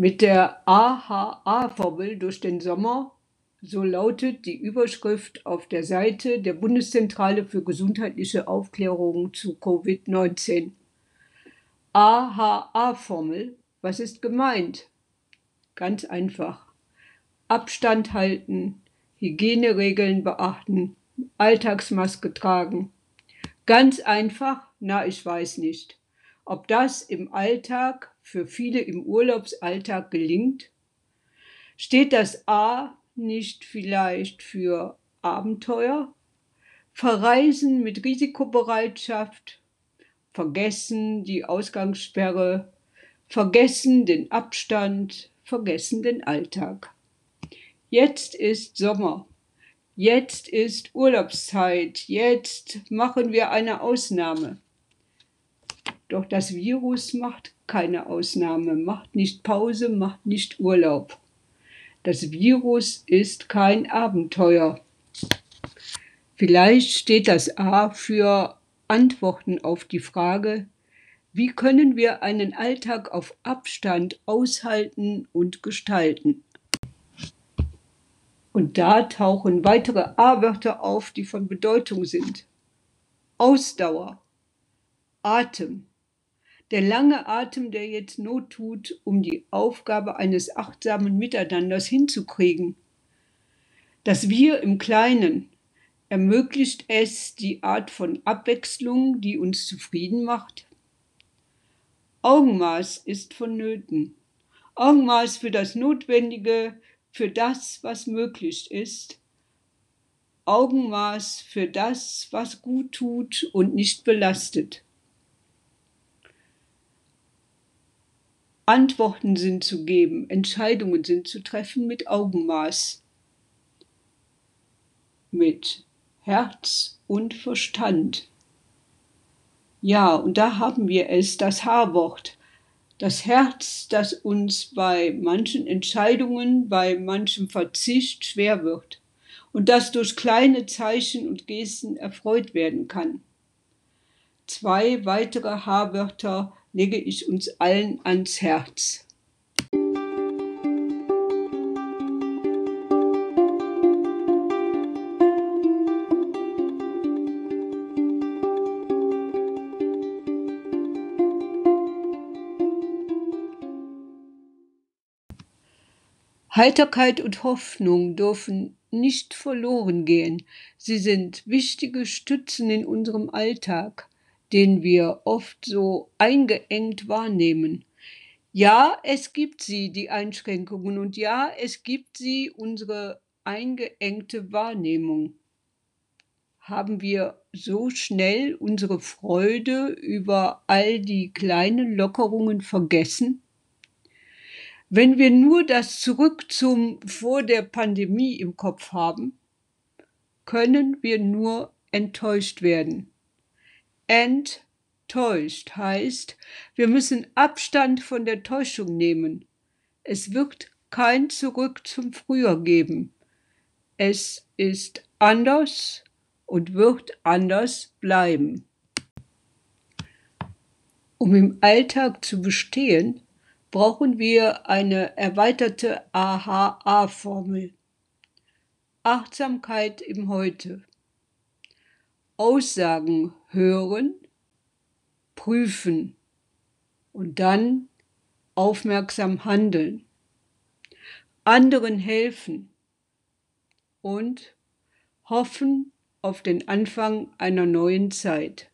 Mit der AHA-Formel durch den Sommer, so lautet die Überschrift auf der Seite der Bundeszentrale für gesundheitliche Aufklärung zu Covid-19. AHA-Formel, was ist gemeint? Ganz einfach. Abstand halten, Hygieneregeln beachten, Alltagsmaske tragen. Ganz einfach? Na, ich weiß nicht. Ob das im Alltag für viele im Urlaubsalltag gelingt? Steht das A nicht vielleicht für Abenteuer? Verreisen mit Risikobereitschaft? Vergessen die Ausgangssperre? Vergessen den Abstand? Vergessen den Alltag? Jetzt ist Sommer. Jetzt ist Urlaubszeit. Jetzt machen wir eine Ausnahme. Doch das Virus macht keine Ausnahme, macht nicht Pause, macht nicht Urlaub. Das Virus ist kein Abenteuer. Vielleicht steht das A für Antworten auf die Frage, wie können wir einen Alltag auf Abstand aushalten und gestalten? Und da tauchen weitere A-Wörter auf, die von Bedeutung sind. Ausdauer, Atem, der lange Atem, der jetzt Not tut, um die Aufgabe eines achtsamen Miteinanders hinzukriegen. Das Wir im Kleinen ermöglicht es die Art von Abwechslung, die uns zufrieden macht. Augenmaß ist vonnöten. Augenmaß für das Notwendige, für das, was möglich ist. Augenmaß für das, was gut tut und nicht belastet. Antworten sind zu geben, Entscheidungen sind zu treffen mit Augenmaß, mit Herz und Verstand. Ja, und da haben wir es, das H-Wort, das Herz, das uns bei manchen Entscheidungen, bei manchem Verzicht schwer wird und das durch kleine Zeichen und Gesten erfreut werden kann. Zwei weitere H-Wörter lege ich uns allen ans Herz. Heiterkeit und Hoffnung dürfen nicht verloren gehen. Sie sind wichtige Stützen in unserem Alltag den wir oft so eingeengt wahrnehmen. Ja, es gibt sie, die Einschränkungen, und ja, es gibt sie, unsere eingeengte Wahrnehmung. Haben wir so schnell unsere Freude über all die kleinen Lockerungen vergessen? Wenn wir nur das Zurück zum vor der Pandemie im Kopf haben, können wir nur enttäuscht werden enttäuscht heißt, wir müssen Abstand von der Täuschung nehmen. Es wird kein Zurück zum Früher geben. Es ist anders und wird anders bleiben. Um im Alltag zu bestehen, brauchen wir eine erweiterte AHA-Formel. Achtsamkeit im Heute. Aussagen hören, prüfen und dann aufmerksam handeln, anderen helfen und hoffen auf den Anfang einer neuen Zeit.